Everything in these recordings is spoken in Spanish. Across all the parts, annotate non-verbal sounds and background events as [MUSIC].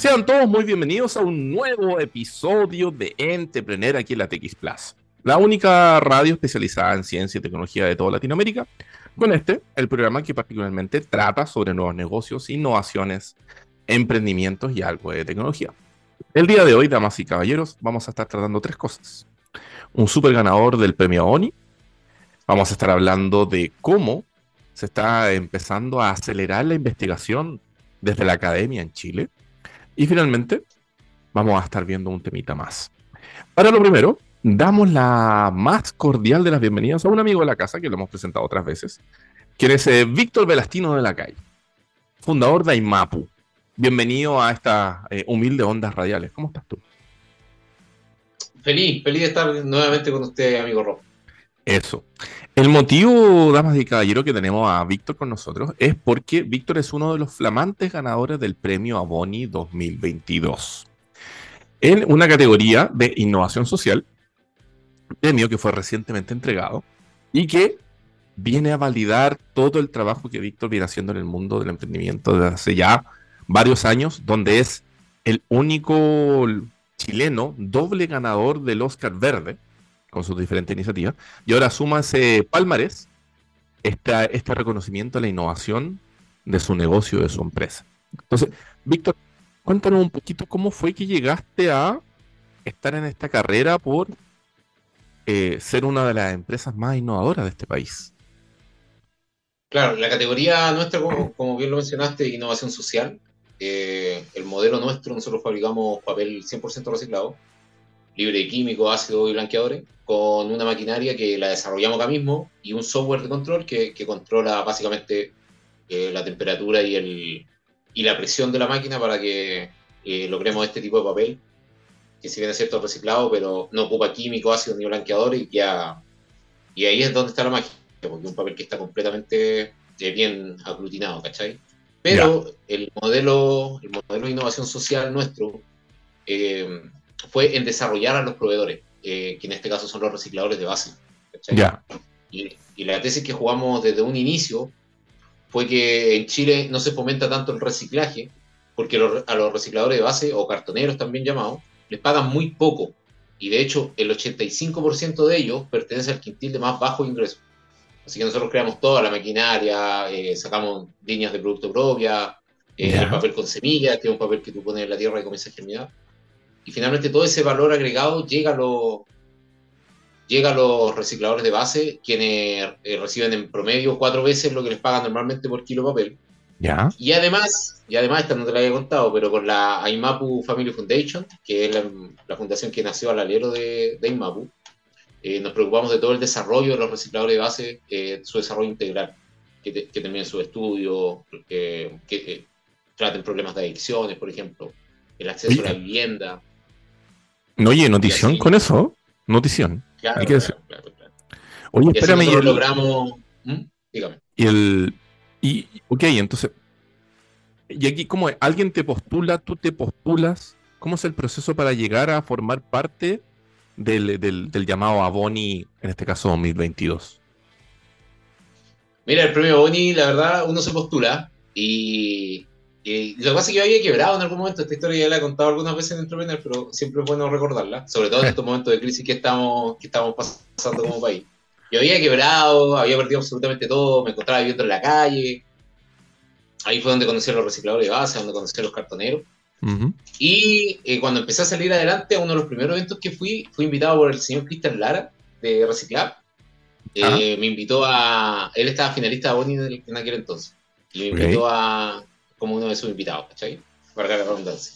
Sean todos muy bienvenidos a un nuevo episodio de Entrepreneur aquí en la TX Plus, la única radio especializada en ciencia y tecnología de toda Latinoamérica. Con este, el programa que particularmente trata sobre nuevos negocios, innovaciones, emprendimientos y algo de tecnología. El día de hoy, damas y caballeros, vamos a estar tratando tres cosas. Un super ganador del premio ONI. Vamos a estar hablando de cómo se está empezando a acelerar la investigación desde la academia en Chile y finalmente, vamos a estar viendo un temita más. Para lo primero, damos la más cordial de las bienvenidas a un amigo de la casa que lo hemos presentado otras veces, quien es eh, Víctor Velastino de la Calle, fundador de IMAPU. Bienvenido a esta eh, humilde Ondas Radiales. ¿Cómo estás tú? Feliz, feliz de estar nuevamente con usted, amigo Rob. Eso. El motivo, damas y caballeros, que tenemos a Víctor con nosotros es porque Víctor es uno de los flamantes ganadores del premio Aboni 2022 en una categoría de innovación social, premio que fue recientemente entregado y que viene a validar todo el trabajo que Víctor viene haciendo en el mundo del emprendimiento desde hace ya varios años, donde es el único chileno doble ganador del Oscar Verde con sus diferentes iniciativas. Y ahora suma ese palmarés, este, reconocimiento a la innovación de su negocio, de su empresa. Entonces, Víctor, cuéntanos un poquito cómo fue que llegaste a estar en esta carrera por eh, ser una de las empresas más innovadoras de este país. Claro, la categoría nuestra, como, bien lo mencionaste, innovación social. Eh, el modelo nuestro, nosotros fabricamos papel 100% reciclado libre de químicos, ácidos y blanqueadores, con una maquinaria que la desarrollamos acá mismo y un software de control que, controla básicamente eh, la temperatura y, el, y la presión de la máquina para que eh, logremos este tipo de papel, que si bien es cierto reciclado, pero no ocupa químicos, ácidos ni blanqueadores, y, ya, y ahí es donde está la magia, porque es un papel que está completamente eh, bien aglutinado, ¿cachai? Pero el modelo, el modelo de innovación social nuestro fue en desarrollar a los proveedores, eh, que en este caso son los recicladores de base. Ya. Y, la tesis que jugamos desde un inicio fue que en Chile no se fomenta tanto el reciclaje, porque a los recicladores de base, o cartoneros también llamados, les pagan muy poco. Y de hecho, el 85% de ellos pertenece al quintil de más bajo ingreso. Así que nosotros creamos toda la maquinaria, eh, sacamos líneas de producto propia, eh, el papel con semillas, que es un papel que tú pones en la tierra y comienza a germinar y finalmente todo ese valor agregado llega a los, llega a los recicladores de base, quienes eh, reciben en promedio cuatro veces lo que les pagan normalmente por kilo de papel. ¿Ya? Y además, y además, esta no te la había contado, pero con la IMAPU Family Foundation, que es la, fundación que nació al alero de, de IMAPU, eh, nos preocupamos de todo el desarrollo de los recicladores de base, eh, su desarrollo integral, que, que terminen su estudio, que traten problemas de adicciones, por ejemplo, el acceso a la vivienda. Oye, notición con eso. Notición. Claro, Hay Oye, espérame. Y logramos. ¿Mm? Dígame. Y el. Y, ok, entonces. Y aquí, ¿cómo es? ¿Alguien te postula? ¿Tú te postulas? ¿Cómo es el proceso para llegar a formar parte del, del, del llamado Aboni, en este caso 2022? Mira, el premio Aboni, la verdad, uno se postula y y lo que pasa es que yo había quebrado en algún momento, esta historia ya la he contado algunas veces en Entrepreneur, pero siempre es bueno recordarla, sobre todo en estos momentos de crisis que estamos, que estamos pasando como país. Yo había quebrado, había perdido absolutamente todo, me encontraba viviendo en la calle. Ahí fue donde conocí a los recicladores de base, donde conocí a los cartoneros. Y eh, cuando empecé a salir adelante, uno de los primeros eventos que fui, fui invitado por el señor Cristian Lara de Reciclar. Eh, me invitó a. Él estaba finalista de Boni en aquel entonces. Y me invitó a, como uno de sus invitados, ¿cachai? Para la redundancia.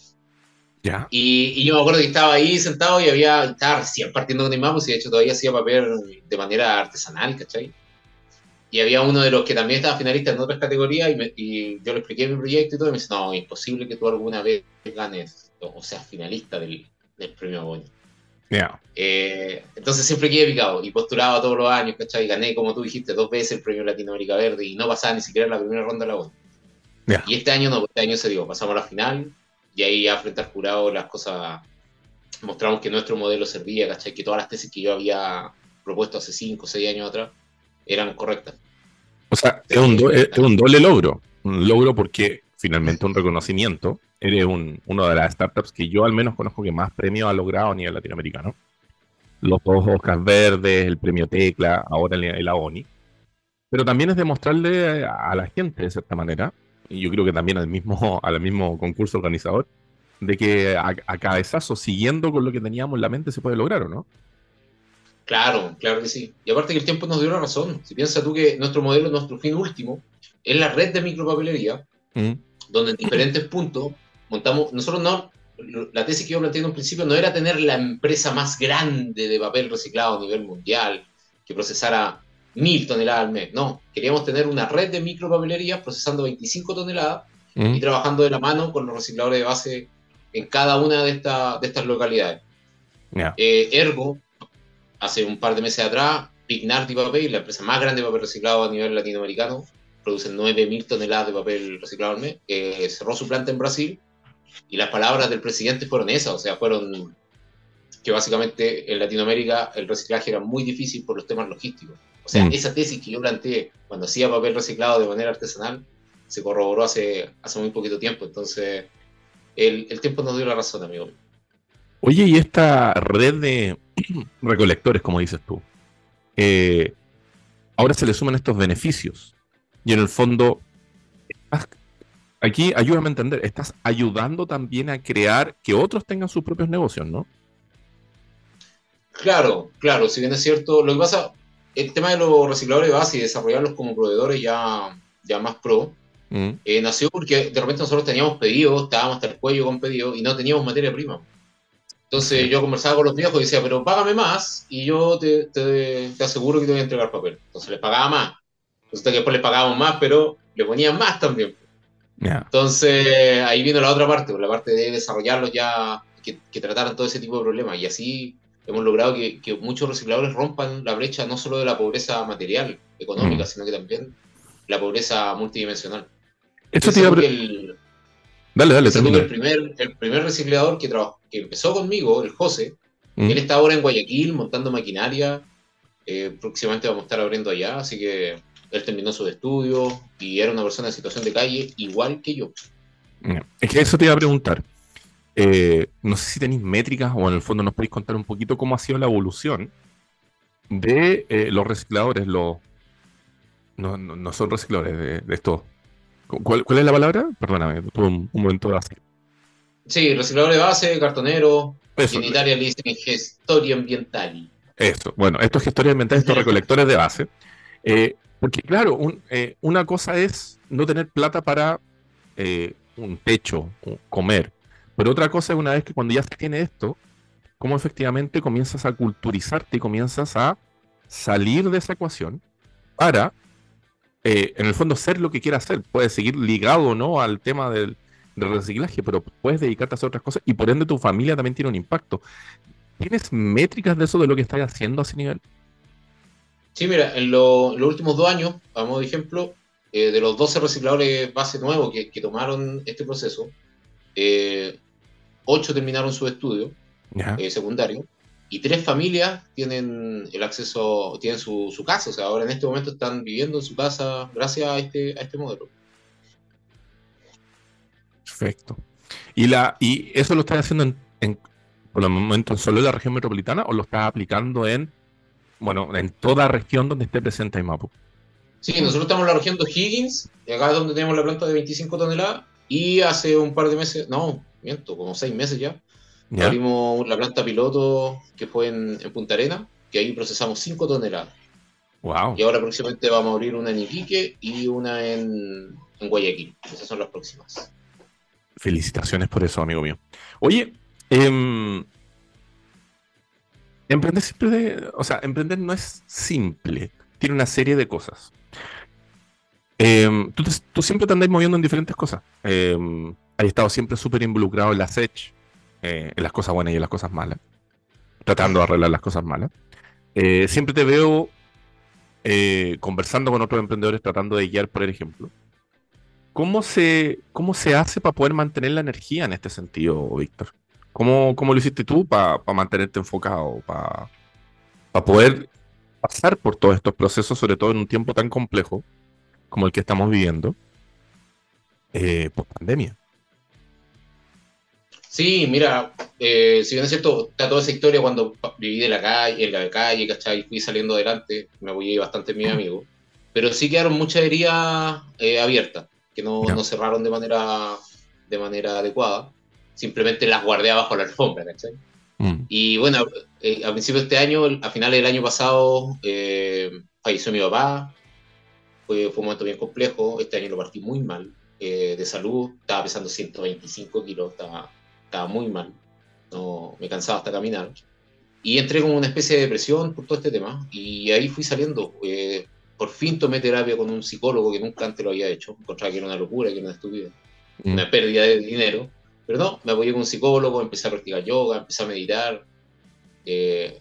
Ya. Y, y, yo me acuerdo que estaba ahí sentado y había, estaba recién partiendo con Imamos y de hecho todavía hacía papel de manera artesanal, ¿cachai? Y había uno de los que también estaba finalista en otras categorías y, y yo le expliqué mi proyecto y todo y me dice, no, imposible que tú alguna vez ganes, o sea, finalista del, del premio Boni. Yeah. Eh, entonces siempre quedé picado y postulaba todos los años, ¿cachai? Gané, como tú dijiste, dos veces el premio Latinoamérica Verde y no pasaba ni siquiera la primera ronda de la Boni. Y este año no, este año se dio, pasamos a la final y ahí ya frente al jurado las cosas, mostramos que nuestro modelo servía, ¿cachai? Que todas las tesis que yo había propuesto hace 5 o 6 años atrás eran correctas. O sea, es un, doble logro, un logro porque finalmente un reconocimiento. Eres un, una de las startups que yo al menos conozco que más premios ha logrado a nivel latinoamericano. Los dos Oscars verdes, el premio Tecla, ahora el, el AONI. Pero también es demostrarle a la gente, de cierta manera, y yo creo que también al mismo, [LAUGHS] al mismo concurso organizador, de que a, a cabezazo, siguiendo con lo que teníamos en la mente, se puede lograr, ¿o no? Claro, claro que sí. Y aparte que el tiempo nos dio la razón. Si piensas tú que nuestro modelo, nuestro fin último, es la red de micropapelería, mm. donde en diferentes puntos montamos, nosotros no, la tesis que yo planteé en un principio no era tener la empresa más grande de papel reciclado a nivel mundial, que procesara mil toneladas al mes, no, queríamos tener una red de micropapelerías procesando 25 toneladas mm. y trabajando de la mano con los recicladores de base en cada una de, de estas localidades. Eh, ergo, hace un par de meses atrás, Pignardi Papel, la empresa más grande de papel reciclado a nivel latinoamericano, produce 9.000 toneladas de papel reciclado al mes, eh, cerró su planta en Brasil y las palabras del presidente fueron esas, o sea, fueron que básicamente en Latinoamérica el reciclaje era muy difícil por los temas logísticos. O sea, mm. esa tesis que yo planteé cuando hacía papel reciclado de manera artesanal se corroboró hace, hace muy poquito tiempo. Entonces, el, el tiempo nos dio la razón, amigo. Oye, y esta red de [CLEARS THROAT] recolectores, como dices tú, eh, ahora se le suman estos beneficios. Y en el fondo, aquí ayúdame a entender, estás ayudando también a crear que otros tengan sus propios negocios, ¿no? Claro, claro, si bien es cierto, lo que pasa, el tema de los recicladores de base y desarrollarlos como proveedores ya, ya más pro, mm. eh, nació porque de repente nosotros teníamos pedidos, estábamos hasta el cuello con pedidos y no teníamos materia prima. Entonces yo conversaba con los viejos y decía, pero págame más y yo te, te, aseguro que te voy a entregar papel. Entonces les pagaba más. Resulta que después les pagábamos más, pero le ponían más también. Entonces ahí vino la otra parte, la parte de desarrollarlos ya, que, que, trataran todo ese tipo de problemas. Y así hemos logrado que, que, muchos recicladores rompan la brecha no solo de la pobreza material, económica, mm. sino que también la pobreza multidimensional. Esto te iba a... Dale, dale, el primer, el primer reciclador que, que empezó conmigo, el José, mm. él está ahora en Guayaquil montando maquinaria. Eh, próximamente vamos a estar abriendo allá, así que él terminó su estudio y era una persona en situación de calle igual que yo. Es que eso te iba a preguntar. Eh, no sé si tenéis métricas o en el fondo nos podéis contar un poquito cómo ha sido la evolución de eh, los recicladores, los no, no, son recicladores de, de estos ¿Cuál, ¿Cuál, es la palabra? Perdóname, tuve un, momento de base. Sí, reciclador de base, cartonero, en Italia le dicen gestoria ambiental. Esto, bueno, estos gestores ambientales, estos recolectores de base. Eh, porque claro, eh, una cosa es no tener plata para eh, un techo, comer, pero otra cosa es una vez que cuando ya se tiene esto, cómo efectivamente comienzas a culturizarte y comienzas a salir de esa ecuación para eh, en el fondo ser lo que quieras hacer. Puedes seguir ligado no al tema del, reciclaje, pero puedes dedicarte a hacer otras cosas y por ende tu familia también tiene un impacto. ¿Tienes métricas de eso, de lo que estás haciendo a ese nivel? Sí, mira, en, los últimos dos años, vamos de ejemplo, eh, de los 12 recicladores base nuevos que, tomaron este proceso, eh, 8 terminaron su estudio eh, secundario y tres familias tienen el acceso, tienen su, su, casa, o sea, ahora en este momento están viviendo en su casa gracias a este, a este modelo. Perfecto. ¿Y, la, ¿Y eso lo estás haciendo en, por el momento solo en la región metropolitana o lo estás aplicando en, bueno, en toda región donde esté presente IMAPU? Sí, nosotros estamos en la región de Higgins, acá es donde tenemos la planta de 25 toneladas, y hace un par de meses, no, miento, como seis meses ya, Abrimos la planta piloto que fue en, Punta Arena, que ahí procesamos 5 toneladas. Wow. Y ahora próximamente vamos a abrir una en Iquique y una en, Guayaquil. Esas son las próximas. Felicitaciones por eso, amigo mío. Oye, eh, emprender siempre o sea, emprender no es simple, tiene una serie de cosas. Em, tú, siempre te andas moviendo en diferentes cosas. Eh, has estado siempre súper involucrado en la SECH, eh, en las cosas buenas y en las cosas malas, tratando de arreglar las cosas malas. Eh, siempre te veo eh, conversando con otros emprendedores, tratando de guiar, por ejemplo. ¿Cómo se, cómo se hace para poder mantener la energía en este sentido, Víctor? ¿Cómo, ¿Cómo, lo hiciste tú para mantenerte enfocado, para poder pasar por todos estos procesos, sobre todo en un tiempo tan complejo como el que estamos viviendo? eh, por pandemia. Sí, mira, eh, si bien es cierto, está toda esa historia cuando viví de la calle, en la calle, ¿cachai? Fui saliendo adelante, me apoyé bastante en mi amigo, pero sí quedaron muchas heridas eh, abiertas, que no, no, cerraron de manera, de manera adecuada, simplemente las guardé abajo la alfombra, ¿cachai? Mm. Y bueno, eh, a principios de este año, a finales del año pasado, falleció mi papá, fue, fue un momento bien complejo, este año lo partí muy mal, de salud, estaba pesando 125 kilos, estaba estaba muy mal, no, me cansaba hasta caminar. Y entré con una especie de depresión por todo este tema. Y ahí fui saliendo. Eh, por fin tomé terapia con un psicólogo que nunca antes lo había hecho. Encontraba que era una locura, que era una estupidez. Mm. Una pérdida de dinero. Pero no, me apoyé con un psicólogo, empecé a practicar yoga, empecé a meditar, eh,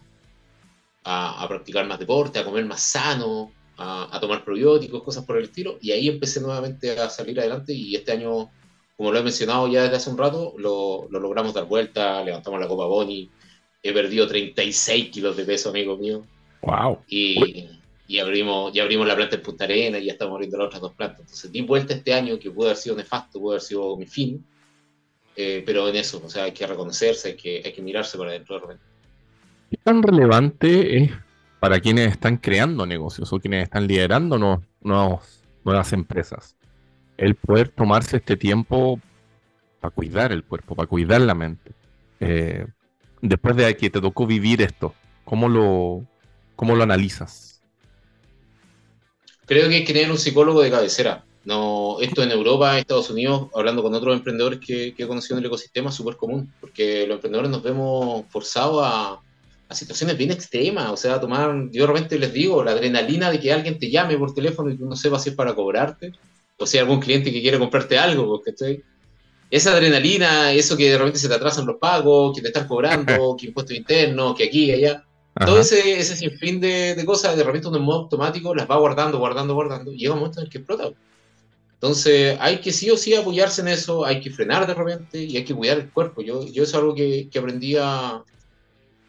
a, practicar más deporte, a comer más sano, a, a, tomar probióticos, cosas por el estilo. Y ahí empecé nuevamente a salir adelante. Y este año como lo he mencionado ya desde hace un rato, lo, lo logramos dar vuelta, levantamos la Copa Boni, he perdido 36 kilos de peso, amigo mío. ¡Wow! Y, y, abrimos, y abrimos la planta en Punta Arena y ya estamos abriendo las otras dos plantas. Entonces di vuelta este año que puede haber sido nefasto, puede haber sido mi fin, eh, pero en eso, o sea, hay que reconocerse, hay que, hay que mirarse para adentro de repente. ¿Qué tan relevante es para quienes están creando negocios o quienes están liderando nuevas empresas? el poder tomarse este tiempo para cuidar el cuerpo, para cuidar la mente. Eh, después de que te tocó vivir esto, ¿cómo lo, cómo lo analizas? Creo que hay que tener un psicólogo de cabecera. No, esto en Europa, Estados Unidos, hablando con otros emprendedores que, que he conocido en el ecosistema, es súper común, porque los emprendedores nos vemos forzados a, a, situaciones bien extremas, o sea, a tomar, yo realmente les digo, la adrenalina de que alguien te llame por teléfono y que no sepa si es para cobrarte, o sea, algún cliente que quiere comprarte algo, porque estoy esa adrenalina, eso que de repente se te atrasan los pagos, que te están cobrando, [LAUGHS] que impuestos internos, que aquí allá, todo ese, ese sinfín de, de, cosas, de repente uno en modo automático las va guardando, guardando, guardando, y llega un momento en el que explota. Entonces, hay que sí o sí apoyarse en eso, hay que frenar de repente y hay que cuidar el cuerpo. Yo, yo es algo que, que aprendí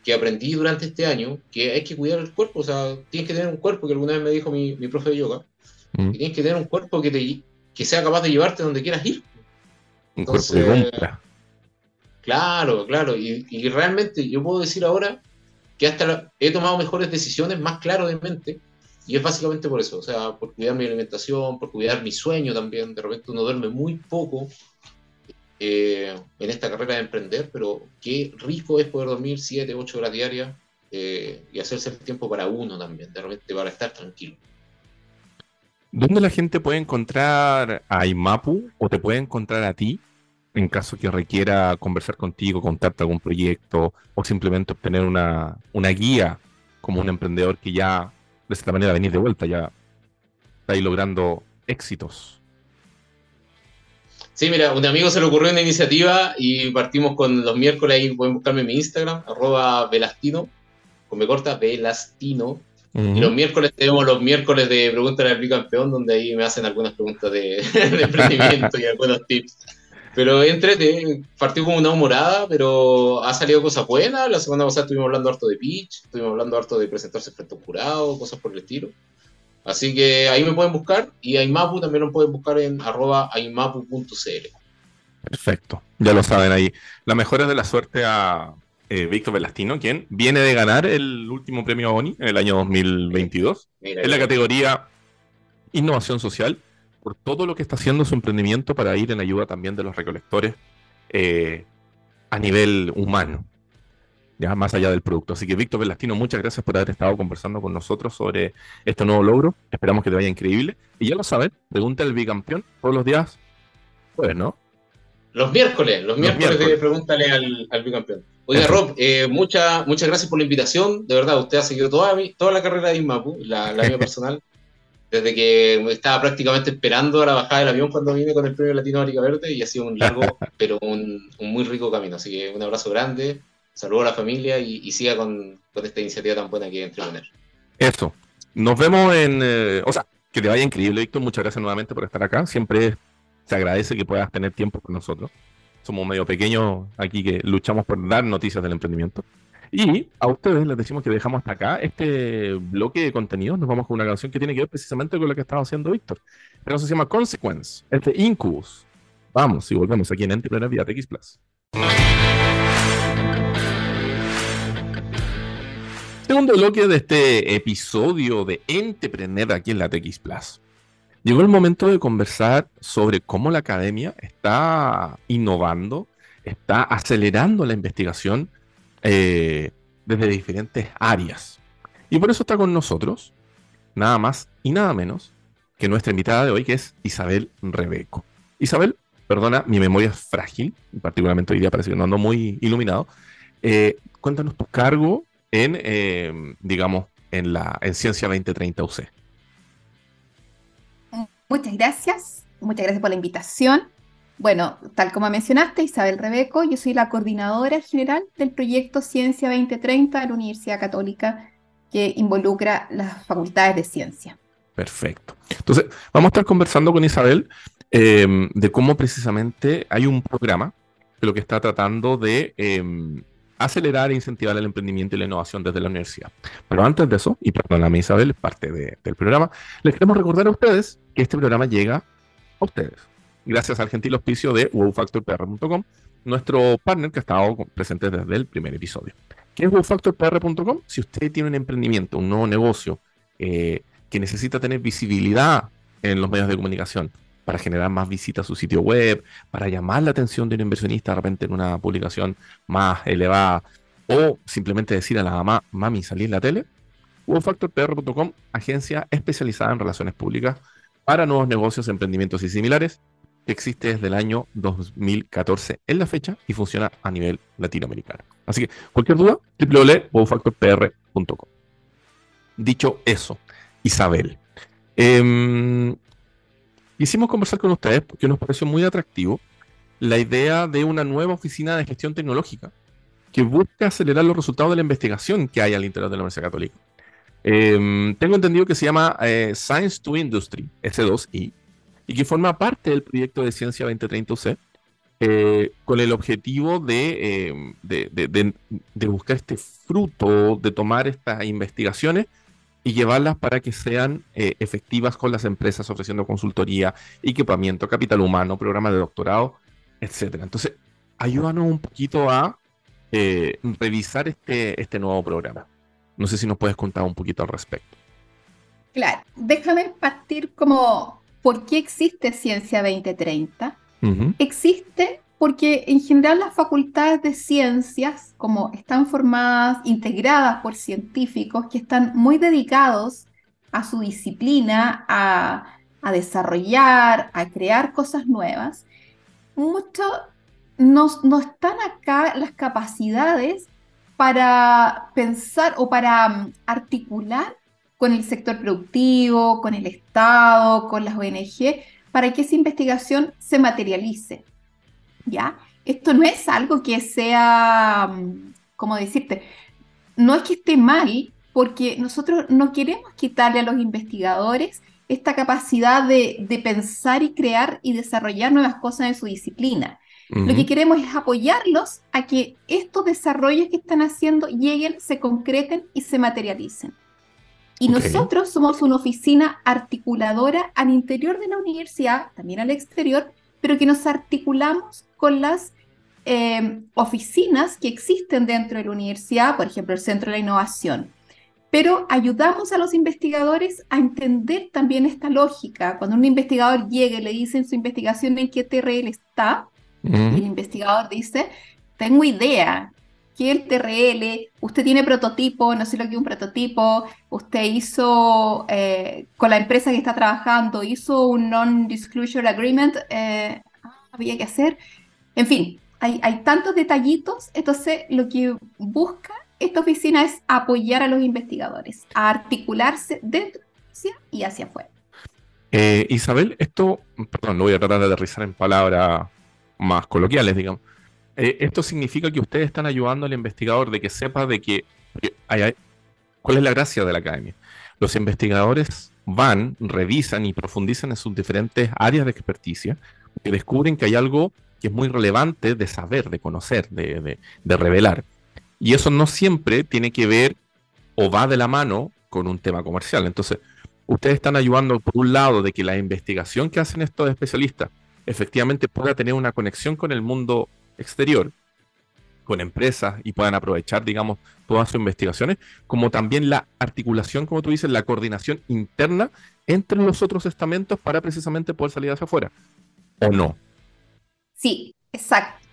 que aprendí durante este año, que hay que cuidar el cuerpo, o sea, tienes que tener un cuerpo, que alguna vez me dijo mi, mi profe de yoga, Mm. tienes que tener un cuerpo que, te, que sea capaz de llevarte donde quieras ir. Un cuerpo de Claro, claro. Y, realmente yo puedo decir ahora que hasta he tomado mejores decisiones más claro de mente. Y es básicamente por eso, o sea, por cuidar mi alimentación, por cuidar mi sueño también. De repente uno duerme muy poco eh, en esta carrera de emprender, pero qué rico es poder dormir 7, 8 horas diarias eh, y hacerse el tiempo para uno también, de repente para estar tranquilo. ¿Dónde la gente puede encontrar a IMAPU o te puede encontrar a ti en caso que requiera conversar contigo, contarte algún proyecto o simplemente obtener una, guía como un emprendedor que ya de esta manera venís de vuelta, ya está ahí logrando éxitos? Sí, mira, un amigo se le ocurrió una iniciativa y partimos con los miércoles, ahí pueden buscarme en mi Instagram, arroba velastino, con me corta, velastino, y los miércoles tenemos los miércoles de Preguntas al Bicampeón, donde ahí me hacen algunas preguntas de, [LAUGHS] emprendimiento y algunos tips. Pero entre, partió como una humorada, pero ha salido cosas buenas. La semana pasada estuvimos hablando harto de pitch, estuvimos hablando harto de presentarse frente a un jurado, cosas por el estilo. Así que ahí me pueden buscar y a Imapu también lo pueden buscar en arroba aimapu.cl. Perfecto, ya lo saben ahí. La mejor es de la suerte a, eh, Víctor Velastino, quien viene de ganar el último premio Boni en el año 2022 en la categoría Innovación Social por todo lo que está haciendo su emprendimiento para ir en ayuda también de los recolectores eh, a nivel humano, ya más allá del producto. Así que Víctor Velastino, muchas gracias por haber estado conversando con nosotros sobre este nuevo logro. Esperamos que te vaya increíble. Y ya lo saben, pregunta el bicampeón todos los días, pues, ¿no? Los miércoles, los, miércoles, de pregúntale al, al bicampeón. Oiga, Rob, eh, muchas gracias por la invitación. De verdad, usted ha seguido toda, toda la carrera de IMAPU, la, la mía [LAUGHS] personal, desde que estaba prácticamente esperando a la bajada del avión cuando vine con el premio Latinoamérica Verde y ha sido un largo, [LAUGHS] pero un, muy rico camino. Así que un abrazo grande, saludo a la familia y, siga con, esta iniciativa tan buena que entretener. Eso. Nos vemos en. Eh, o sea, que te vaya increíble, Víctor. Muchas gracias nuevamente por estar acá. Siempre se agradece que puedas tener tiempo con nosotros somos medio pequeños aquí que luchamos por dar noticias del emprendimiento. Y a ustedes les decimos que dejamos hasta acá este bloque de contenido. Nos vamos con una canción que tiene que ver precisamente con lo que estaba haciendo Víctor. La canción se llama Consequence, este Incubus. Vamos y volvemos aquí en TX Plus. Segundo bloque de este episodio de Entrepreneur aquí en la TX Plus. Llegó el momento de conversar sobre cómo la academia está innovando, está acelerando la investigación eh, desde diferentes áreas. Y por eso está con nosotros, nada más y nada menos que nuestra invitada de hoy, que es Isabel Rebeco. Isabel, perdona, mi memoria es frágil, particularmente hoy día parece que no ando muy iluminado. Eh, cuéntanos tu cargo en, eh, digamos, en la en Ciencia 2030 UC. Muchas gracias, muchas gracias por la invitación. Bueno, tal como mencionaste, Isabel Rebeco, yo soy la coordinadora general del proyecto Ciencia 2030 de la Universidad Católica que involucra las facultades de ciencia. Perfecto. Entonces, vamos a estar conversando con Isabel em, de cómo precisamente hay un programa que lo que está tratando de em, acelerar e incentivar el emprendimiento y la innovación desde la universidad. Pero antes de eso, y perdóname Isabel, es parte del programa, les queremos recordar a ustedes que este programa llega a ustedes gracias al gentil auspicio de wowfactorpr.com, nuestro partner que ha estado presente desde el primer episodio. ¿Qué es wowfactorpr.com? Si usted tiene un emprendimiento, un nuevo negocio eh, que necesita tener visibilidad en los medios de comunicación para generar más visitas a su sitio web, para llamar la atención de un inversionista de repente en una publicación más elevada, o simplemente decir a la mamá, mami, salí en la tele, wowfactorpr.com, agencia especializada en relaciones públicas para nuevos negocios, emprendimientos y similares que existe desde el año 2014 en la fecha y funciona a nivel latinoamericano. Así que cualquier duda, www.wowfactorpr.com. Dicho eso, Isabel, eh, quisimos conversar con ustedes porque nos pareció muy atractivo la idea de una nueva oficina de gestión tecnológica que busca acelerar los resultados de la investigación que hay al interior de la Universidad Católica. Em, tengo entendido que se llama eh, Science to Industry, S2I, y que forma parte del proyecto de Ciencia 2030 UC, eh, con el objetivo eh, de, de, buscar este fruto, de tomar estas investigaciones y llevarlas para que sean eh, efectivas con las empresas ofreciendo consultoría, equipamiento, capital humano, programas de doctorado, etc. Entonces, ayúdanos un poquito a revisar este, este nuevo programa. No sé si nos puedes contar un poquito al respecto. Claro, déjame partir como ¿Por qué existe Ciencia 2030? Existe porque en general las facultades de ciencias, como están formadas, integradas por científicos que están muy dedicados a su disciplina, a, desarrollar, a crear cosas nuevas, mucho no, están acá las capacidades para pensar o para mm, articular con el sector productivo, con el Estado, con las ONG, para que esa investigación se materialice. ¿Ya? Esto no es algo que sea, mm, ¿cómo decirte? No es que esté mal, porque nosotros no queremos quitarle a los investigadores esta capacidad de, pensar y crear y desarrollar nuevas cosas en su disciplina. Lo que queremos es apoyarlos a que estos desarrollos que están haciendo lleguen, se concreten y se materialicen. Y nosotros somos una oficina articuladora al interior de la universidad, también al exterior, pero que nos articulamos con las eh, oficinas que existen dentro de la universidad, por ejemplo, el Centro de la Innovación. Pero ayudamos a los investigadores a entender también esta lógica. Cuando un investigador llega y le dice en su investigación en qué TRL está, el investigador dice, tengo idea, que el TRL, usted tiene prototipo, no sé lo que es un prototipo, usted hizo eh, con la empresa que está trabajando, hizo un non-disclosure agreement, eh, había que hacer, en fin, hay, hay tantos detallitos, entonces lo que busca esta oficina es apoyar a los investigadores, a articularse dentro y hacia afuera. Eh, Isabel, esto, perdón, lo voy a tratar de aterrizar en palabras más coloquiales, digamos. Eh, esto significa que ustedes están ayudando al investigador de que sepa de que, cuál es la gracia de la academia. Los investigadores van, revisan y profundizan en sus diferentes áreas de experticia y descubren que hay algo que es muy relevante de saber, de conocer, de, de revelar. Y eso no siempre tiene que ver o va de la mano con un tema comercial. Entonces, ustedes están ayudando por un lado de que la investigación que hacen estos especialistas efectivamente pueda tener una conexión con el mundo exterior, con empresas y puedan aprovechar, digamos, todas sus investigaciones, como también la articulación, como tú dices, la coordinación interna entre los otros estamentos para precisamente poder salir hacia afuera. ¿O no? Sí, exacto.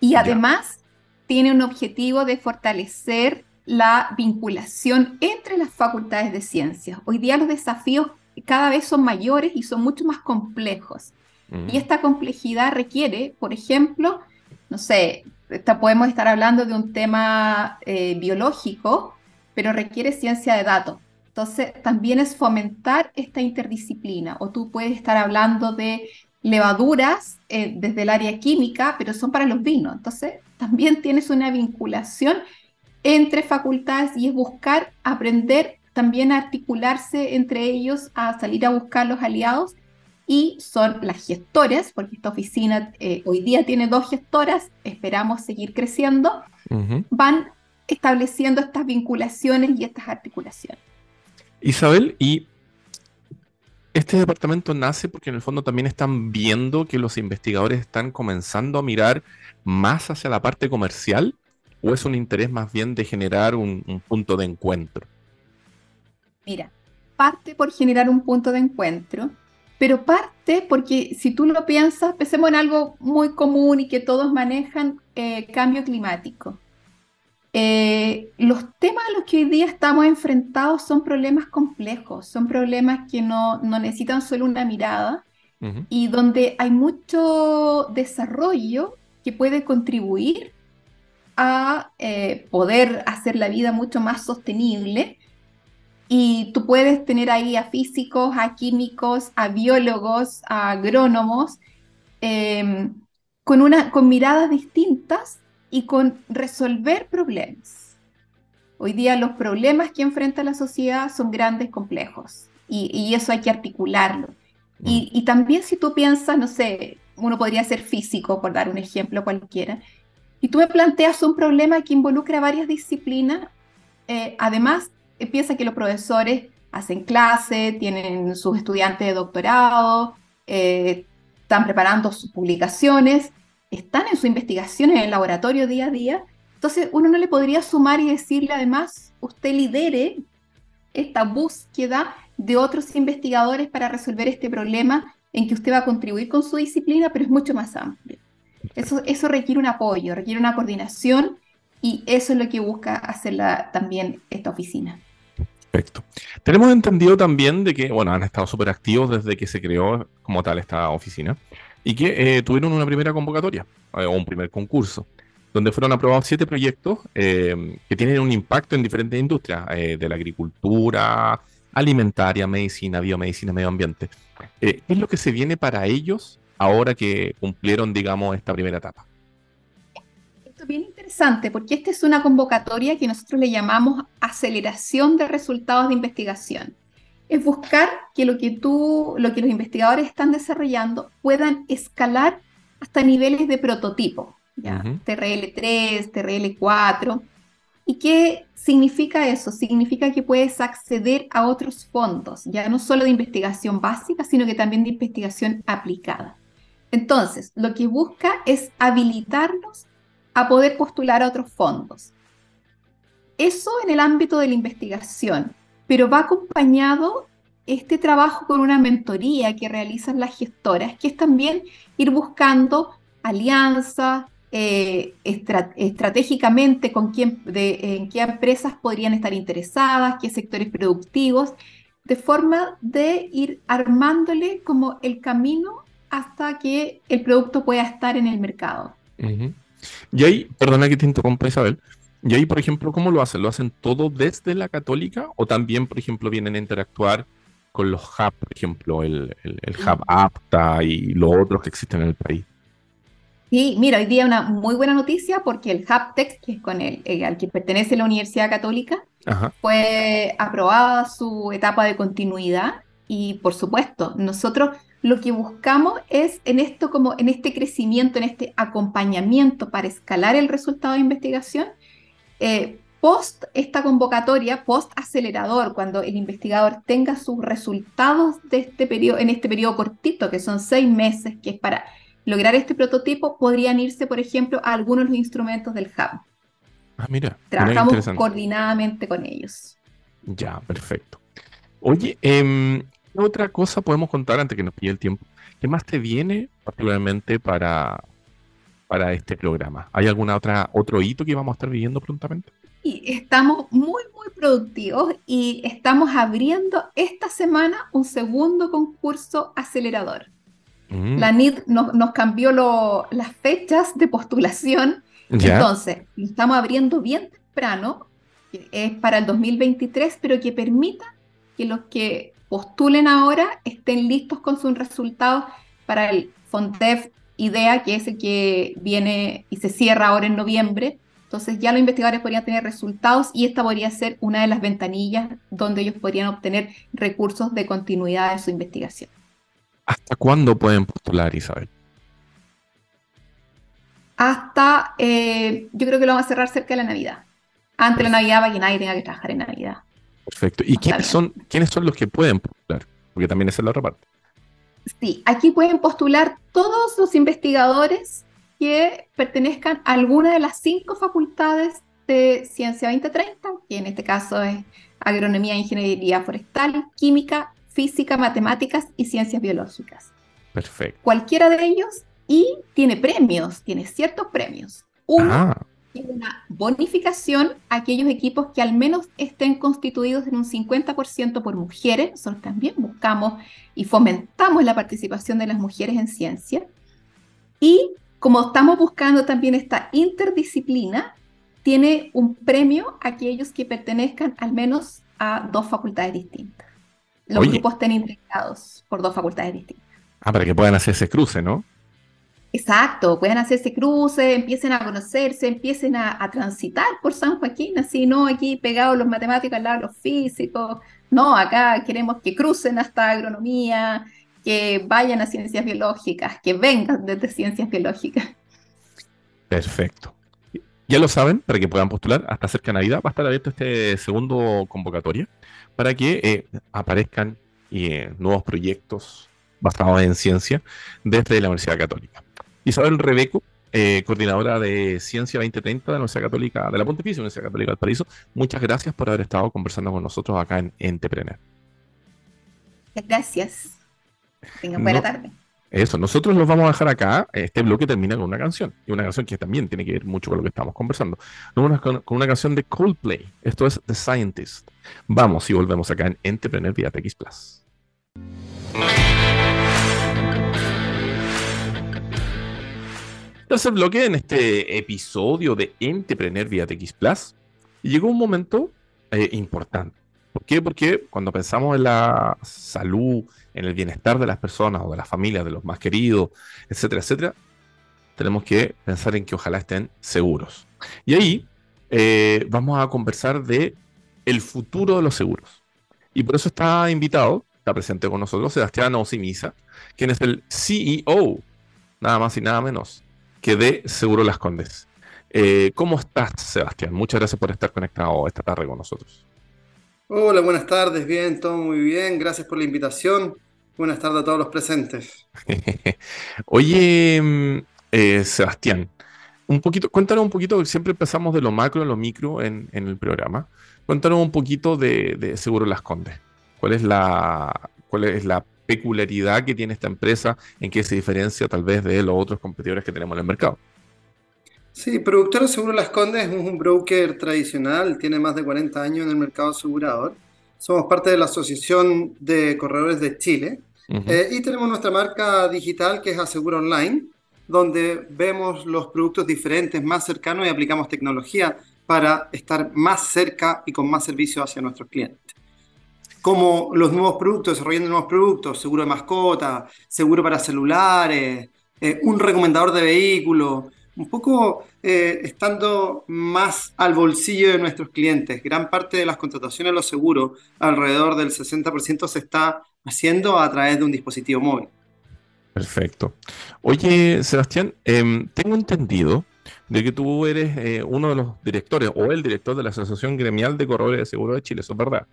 Y además tiene un objetivo de fortalecer la vinculación entre las facultades de ciencias. Hoy día los desafíos cada vez son mayores y son mucho más complejos. Y esta complejidad requiere, por ejemplo, no sé, podemos estar hablando de un tema eh, biológico, pero requiere ciencia de datos. Entonces, también es fomentar esta interdisciplina. O tú puedes estar hablando de levaduras eh, desde el área química, pero son para los vinos. Entonces, también tienes una vinculación entre facultades y es buscar aprender también a articularse entre ellos, a salir a buscar los aliados y son las gestoras, porque esta oficina eh, hoy día tiene dos gestoras, esperamos seguir creciendo, van estableciendo estas vinculaciones y estas articulaciones. Isabel, y este departamento nace porque en el fondo también están viendo que los investigadores están comenzando a mirar más hacia la parte comercial o es un interés más bien de generar un punto de encuentro. Mira, parte por generar un punto de encuentro pero parte porque si tú lo piensas, pensemos en algo muy común y que todos manejan, eh, cambio climático. Eh, los temas a los que hoy día estamos enfrentados son problemas complejos, son problemas que no, necesitan solo una mirada y donde hay mucho desarrollo que puede contribuir a eh, poder hacer la vida mucho más sostenible y tú puedes tener ahí a físicos, a químicos, a biólogos, a agrónomos, em, con, una, con miradas distintas y con resolver problemas. Hoy día los problemas que enfrenta la sociedad son grandes, complejos, y, eso hay que articularlo. Y, mm. y, también si tú piensas, no sé, uno podría ser físico, por dar un ejemplo cualquiera, y tú me planteas un problema que involucra varias disciplinas, eh, además piensa que los profesores hacen clase, tienen sus estudiantes de doctorado, eh, están preparando sus publicaciones, están en su investigación en el laboratorio día a día. Entonces uno no le podría sumar y decirle además, usted lidere esta búsqueda de otros investigadores para resolver este problema en que usted va a contribuir con su disciplina, pero es mucho más amplio. Eso, eso requiere un apoyo, requiere una coordinación y eso es lo que busca hacer también esta oficina. Perfecto. Tenemos entendido también de que, bueno, han estado súper activos desde que se creó como tal esta oficina y que eh, tuvieron una primera convocatoria eh, o un primer concurso donde fueron aprobados siete proyectos eh, que tienen un impacto en diferentes industrias de la agricultura, alimentaria, medicina, biomedicina, medio ambiente. ¿Qué es lo que se viene para ellos ahora que cumplieron, digamos, esta primera etapa? Interesante porque esta es una convocatoria que nosotros le llamamos aceleración de resultados de investigación. Es buscar que lo que tú, lo que los investigadores están desarrollando puedan escalar hasta niveles de prototipo, ¿ya? TRL3, TRL4. ¿Y qué significa eso? Significa que puedes acceder a otros fondos, ya no solo de investigación básica, sino que también de investigación aplicada. Entonces, lo que busca es habilitarlos a poder postular a otros fondos. Eso en el ámbito de la investigación, pero va acompañado este trabajo con una mentoría que realizan las gestoras, que es también ir buscando alianzas eh, estratégicamente con quién, en qué empresas podrían estar interesadas, qué sectores productivos, de forma de ir armándole como el camino hasta que el producto pueda estar en el mercado. Y ahí, perdona que te interrumpa Isabel, y ahí, por ejemplo, ¿cómo lo hacen? ¿Lo hacen todo desde la católica o también, por ejemplo, vienen a interactuar con los hubs, por ejemplo, el, el, hub APTA y los otros que existen en el país? Sí, mira, hoy día una muy buena noticia porque el HubTex, que es con el, eh, al que pertenece la Universidad Católica, fue aprobada su etapa de continuidad y, por supuesto, nosotros lo que buscamos es en esto como en este crecimiento, en este acompañamiento para escalar el resultado de investigación, eh, post esta convocatoria, post acelerador, cuando el investigador tenga sus resultados de este periodo, en este periodo cortito, que son seis meses, que es para lograr este prototipo, podrían irse, por ejemplo, a algunos de los instrumentos del Hub. Ah, mira. Trabajamos coordinadamente con ellos. Ya, perfecto. Oye, eh, ¿qué otra cosa podemos contar antes que nos pille el tiempo? ¿Qué más te viene particularmente para, para este programa? ¿Hay alguna otra otro hito que vamos a estar viviendo prontamente? Y estamos muy, muy productivos y estamos abriendo esta semana un segundo concurso acelerador. Mm. La NID nos cambió las fechas de postulación. Entonces, lo estamos abriendo bien temprano, es para el 2023, pero que permita que los que postulen ahora estén listos con sus resultados para el FONDEF IDEA, que es el que viene y se cierra ahora en noviembre. Entonces ya los investigadores podrían tener resultados y esta podría ser una de las ventanillas donde ellos podrían obtener recursos de continuidad de su investigación. ¿Hasta cuándo pueden postular, Isabel? Hasta, eh, yo creo que lo vamos a cerrar cerca de la Navidad. Antes de la Navidad para que nadie tenga que trabajar en Navidad. Perfecto. ¿Y quiénes son, quiénes son los que pueden postular? Porque también esa es la otra parte. Sí, aquí pueden postular todos los investigadores que pertenezcan a alguna de las cinco facultades de Ciencia 2030, que en este caso es Agronomía, Ingeniería Forestal, Química, Física, Matemáticas y Ciencias Biológicas. Perfecto. Cualquiera de ellos y tiene premios, tiene ciertos premios. Uno ah una bonificación a aquellos equipos que al menos estén constituidos en un 50% por mujeres. Nosotros también buscamos y fomentamos la participación de las mujeres en ciencia. Y como estamos buscando también esta interdisciplina, tiene un premio a aquellos que pertenezcan al menos a dos facultades distintas. Los grupos estén integrados por dos facultades distintas. Ah, para que puedan hacer ese cruce, ¿no? Exacto, puedan hacerse cruces, empiecen a conocerse, empiecen a, transitar por San Joaquín, así no aquí pegados los matemáticos al lado de los físicos, no, acá queremos que crucen hasta agronomía, que vayan a ciencias biológicas, que vengan desde ciencias biológicas. Perfecto. Ya lo saben, para que puedan postular hasta cerca de Navidad, va a estar abierto este segundo convocatoria para que eh, aparezcan eh, nuevos proyectos basados en ciencia desde la Universidad Católica. Isabel Rebeco, eh, coordinadora de Ciencia 2030 de la Universidad Católica, de la Pontificia Universidad Católica del Paraíso. Muchas gracias por haber estado conversando con nosotros acá en Entrepreneur. Gracias. Tengan buena tarde. Eso, nosotros los vamos a dejar acá. Este bloque termina con una canción. Y una canción que también tiene que ver mucho con lo que estamos conversando. Con, con una canción de Coldplay. Esto es The Scientist. Vamos y volvemos acá en Entrepreneur vía TX Plus. Tercer bloque en este episodio de Entrepreneur vía TX Plus. llegó un momento eh, importante. ¿Por qué? Porque cuando pensamos en la salud, en el bienestar de las personas o de las familias, de los más queridos, etcétera, etcétera, tenemos que pensar en que ojalá estén seguros. Y ahí eh, vamos a conversar de el futuro de los seguros. Y por eso está invitado, está presente con nosotros Sebastián Osimisa, quien es el CEO, nada más y nada menos, que de Seguro Las Condes. Eh, ¿Cómo estás, Sebastián? Muchas gracias por estar conectado esta tarde con nosotros. Hola, buenas tardes, bien, todo muy bien, gracias por la invitación. Buenas tardes a todos los presentes. [LAUGHS] Oye, mm, eh, Sebastián, un poquito, cuéntanos un poquito, siempre empezamos de lo macro a lo micro en, el programa. Cuéntanos un poquito de, de, Seguro Las Condes. ¿Cuál es la, cuál es la peculiaridad que tiene esta empresa, en qué se diferencia tal vez de los otros competidores que tenemos en el mercado. Sí, Productora Seguro Las Condes es un broker tradicional, tiene más de 40 años en el mercado asegurador. Somos parte de la Asociación de Corredores de Chile eh, y tenemos nuestra marca digital que es Aseguro Online, donde vemos los productos diferentes, más cercanos y aplicamos tecnología para estar más cerca y con más servicio hacia nuestros clientes como los nuevos productos, desarrollando nuevos productos, seguro de mascota, seguro para celulares, eh, un recomendador de vehículos, un poco eh, estando más al bolsillo de nuestros clientes. Gran parte de las contrataciones de los seguros, alrededor del 60%, se está haciendo a través de un dispositivo móvil. Perfecto. Oye, Sebastián, em, tengo entendido de que tú eres eh, uno de los directores o el director de la Asociación Gremial de Corredores de Seguro de Chile, ¿eso es verdad?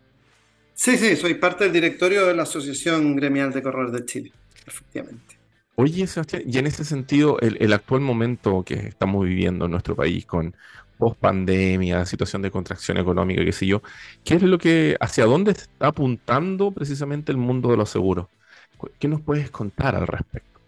Sí, sí, soy parte del directorio de la Asociación Gremial de Corredores de Chile, efectivamente. Oye, Sebastián, y en ese sentido, el, actual momento que estamos viviendo en nuestro país con post pandemia, situación de contracción económica, qué sé yo, ¿qué es lo que, hacia dónde está apuntando precisamente el mundo de los seguros? ¿Qué nos puedes contar al respecto?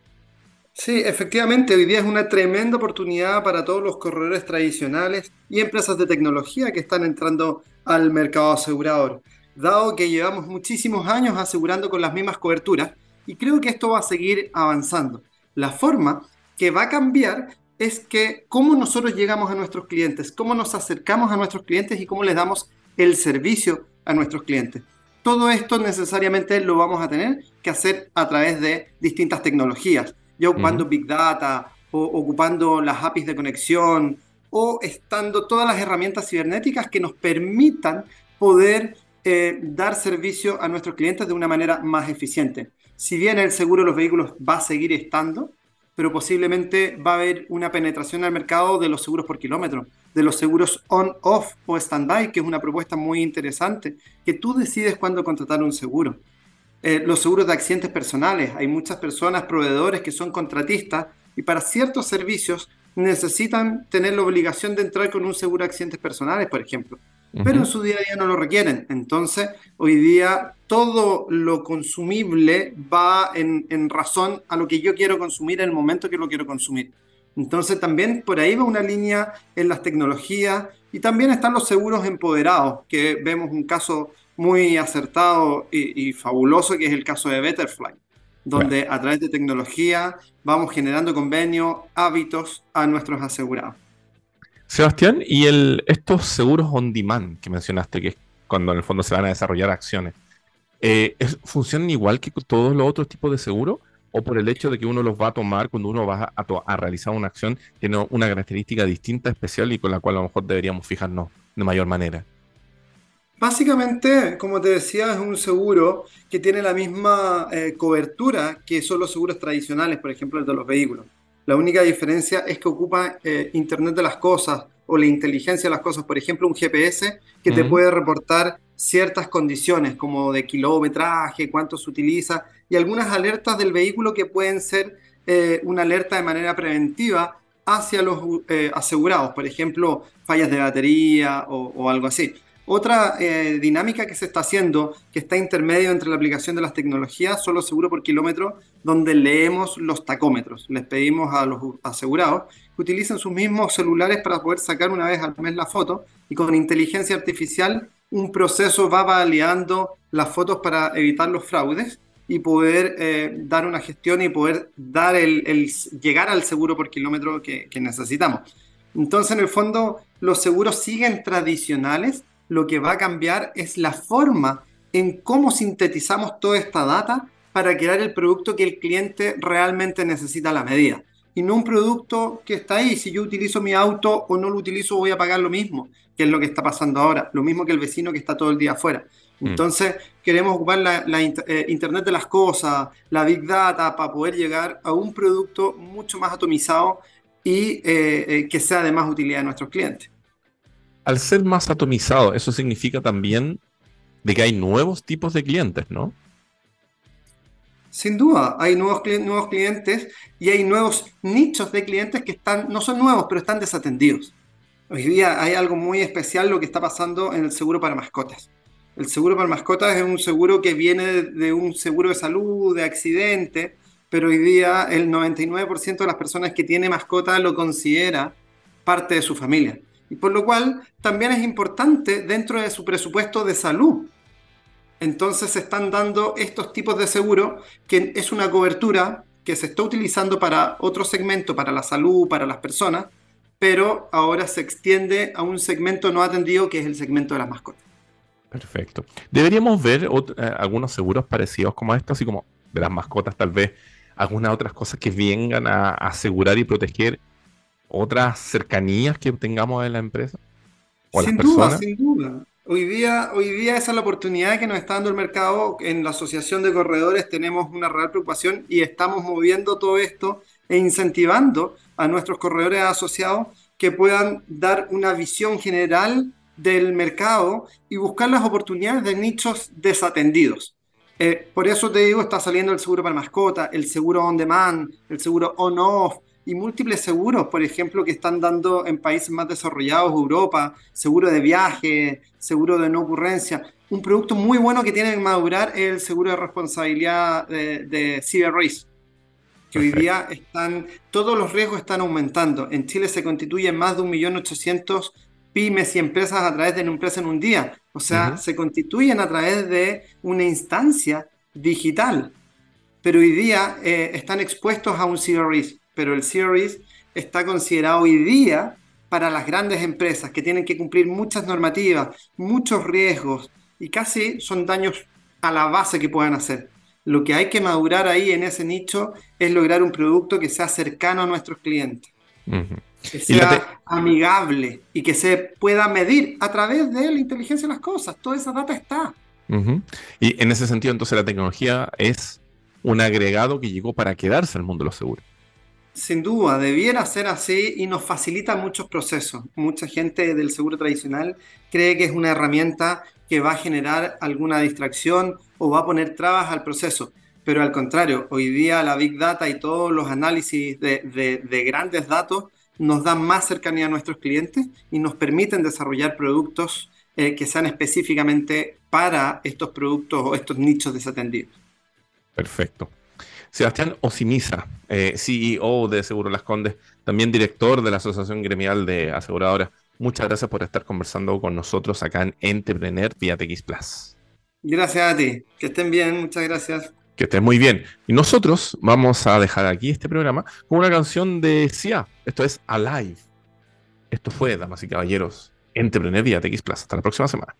Sí, efectivamente, hoy día es una tremenda oportunidad para todos los corredores tradicionales y empresas de tecnología que están entrando al mercado asegurador, dado que llevamos muchísimos años asegurando con las mismas coberturas y creo que esto va a seguir avanzando. La forma que va a cambiar es que cómo nosotros llegamos a nuestros clientes, cómo nos acercamos a nuestros clientes y cómo les damos el servicio a nuestros clientes. Todo esto necesariamente lo vamos a tener que hacer a través de distintas tecnologías ya ocupando Big Data o ocupando las APIs de conexión o estando todas las herramientas cibernéticas que nos permitan poder eh, dar servicio a nuestros clientes de una manera más eficiente. Si bien el seguro de los vehículos va a seguir estando, pero posiblemente va a haber una penetración al mercado de los seguros por kilómetro, de los seguros on-off o stand-by, que es una propuesta muy interesante, que tú decides cuándo contratar un seguro. Eh, los seguros de accidentes personales. Hay muchas personas, proveedores que son contratistas y para ciertos servicios necesitan tener la obligación de entrar con un seguro de accidentes personales, por ejemplo. Pero en su día a día no lo requieren. Entonces, hoy día todo lo consumible va en, en razón a lo que yo quiero consumir en el momento que lo quiero consumir. Entonces también por ahí va una línea en las tecnologías y también están los seguros empoderados, que vemos un caso muy acertado y, fabuloso, que es el caso de Betterfly, donde a través de tecnología vamos generando convenios, hábitos a nuestros asegurados. Sebastián, y el, estos seguros on demand que mencionaste, que es cuando en el fondo se van a desarrollar acciones, eh, ¿funcionan igual que todos los otros tipos de seguros? ¿O por el hecho de que uno los va a tomar cuando uno va a, realizar una acción, tiene una característica distinta, especial y con la cual a lo mejor deberíamos fijarnos de mayor manera? Básicamente, como te decía, es un seguro que tiene la misma eh, cobertura que son los seguros tradicionales, por ejemplo, el de los vehículos. La única diferencia es que ocupa eh, Internet de las cosas o la inteligencia de las cosas, por ejemplo, un GPS que te puede reportar ciertas condiciones como de kilometraje, cuánto se utiliza y algunas alertas del vehículo que pueden ser eh, una alerta de manera preventiva hacia los asegurados, por ejemplo, fallas de batería o algo así. Otra eh, dinámica que se está haciendo, que está intermedio entre la aplicación de las tecnologías, solo seguro por kilómetro, donde leemos los tacómetros. Les pedimos a los asegurados que utilicen sus mismos celulares para poder sacar una vez al mes la foto y con inteligencia artificial un proceso va validando las fotos para evitar los fraudes y poder eh, dar una gestión y poder dar el, llegar al seguro por kilómetro que necesitamos. Entonces, en el fondo, los seguros siguen tradicionales, lo que va a cambiar es la forma en cómo sintetizamos toda esta data para crear el producto que el cliente realmente necesita a la medida. Y no un producto que está ahí. Si yo utilizo mi auto o no lo utilizo, voy a pagar lo mismo, que es lo que está pasando ahora. Lo mismo que el vecino que está todo el día afuera. Mm. Entonces, queremos ocupar la, eh, Internet de las cosas, la Big Data, para poder llegar a un producto mucho más atomizado y eh, eh, que sea de más utilidad a nuestros clientes al ser más atomizado, eso significa también de que hay nuevos tipos de clientes, ¿no? Sin duda, hay nuevos, nuevos clientes y hay nuevos nichos de clientes que están, no son nuevos, pero están desatendidos. Hoy día hay algo muy especial lo que está pasando en el seguro para mascotas. El seguro para mascotas es un seguro que viene de un seguro de salud, de accidente, pero hoy día el 99% de las personas que tiene mascota lo considera parte de su familia y por lo cual también es importante dentro de su presupuesto de salud. Entonces se están dando estos tipos de seguro, que es una cobertura que se está utilizando para otro segmento, para la salud, para las personas, pero ahora se extiende a un segmento no atendido que es el segmento de las mascotas. Perfecto. Deberíamos ver eh, algunos seguros parecidos como estos, así como de las mascotas, tal vez algunas otras cosas que vengan a asegurar y proteger otras cercanías que tengamos en la empresa? sin duda, sin duda. Hoy día, hoy día esa es la oportunidad que nos está dando el mercado. En la Asociación de Corredores tenemos una real preocupación y estamos moviendo todo esto e incentivando a nuestros corredores asociados que puedan dar una visión general del mercado y buscar las oportunidades de nichos desatendidos. Eh, por eso te digo, está saliendo el seguro para mascota, el seguro on demand, el seguro on-off y múltiples seguros, por ejemplo, que están dando en países más desarrollados, Europa, seguro de viaje, seguro de no ocurrencia. Un producto muy bueno que tiene que madurar es el seguro de responsabilidad de, de cyber risk, que hoy día están, todos los riesgos están aumentando. En Chile se constituyen más de 1.800.000 pymes y empresas a través de una empresa en un día. O sea, se constituyen a través de una instancia digital. Pero hoy día eh, están expuestos a un zero risk. Pero el risk está considerado hoy día para las grandes empresas que tienen que cumplir muchas normativas, muchos riesgos y casi son daños a la base que puedan hacer. Lo que hay que madurar ahí en ese nicho es lograr un producto que sea cercano a nuestros clientes que sea amigable y que se pueda medir a través de la inteligencia de las cosas. Toda esa data está. Y en ese sentido, entonces, la tecnología es un agregado que llegó para quedarse al mundo de los seguros. Sin duda, debiera ser así y nos facilita muchos procesos. Mucha gente del seguro tradicional cree que es una herramienta que va a generar alguna distracción o va a poner trabas al proceso. Pero al contrario, hoy día la Big Data y todos los análisis de, de grandes datos nos dan más cercanía a nuestros clientes y nos permiten desarrollar productos eh, que sean específicamente para estos productos o estos nichos desatendidos. Perfecto. Sebastián Osimiza, eh, CEO de Seguro Las Condes, también director de la Asociación Gremial de Aseguradoras. Muchas gracias por estar conversando con nosotros acá en Entrepreneur vía TX Plus. Gracias a ti. Que estén bien. Muchas gracias. Que estés muy bien. Y nosotros vamos a dejar aquí este programa con una canción de Sia. Esto es Alive. Esto fue, damas y caballeros, Entrepreneur vía TX Plus. Hasta la próxima semana.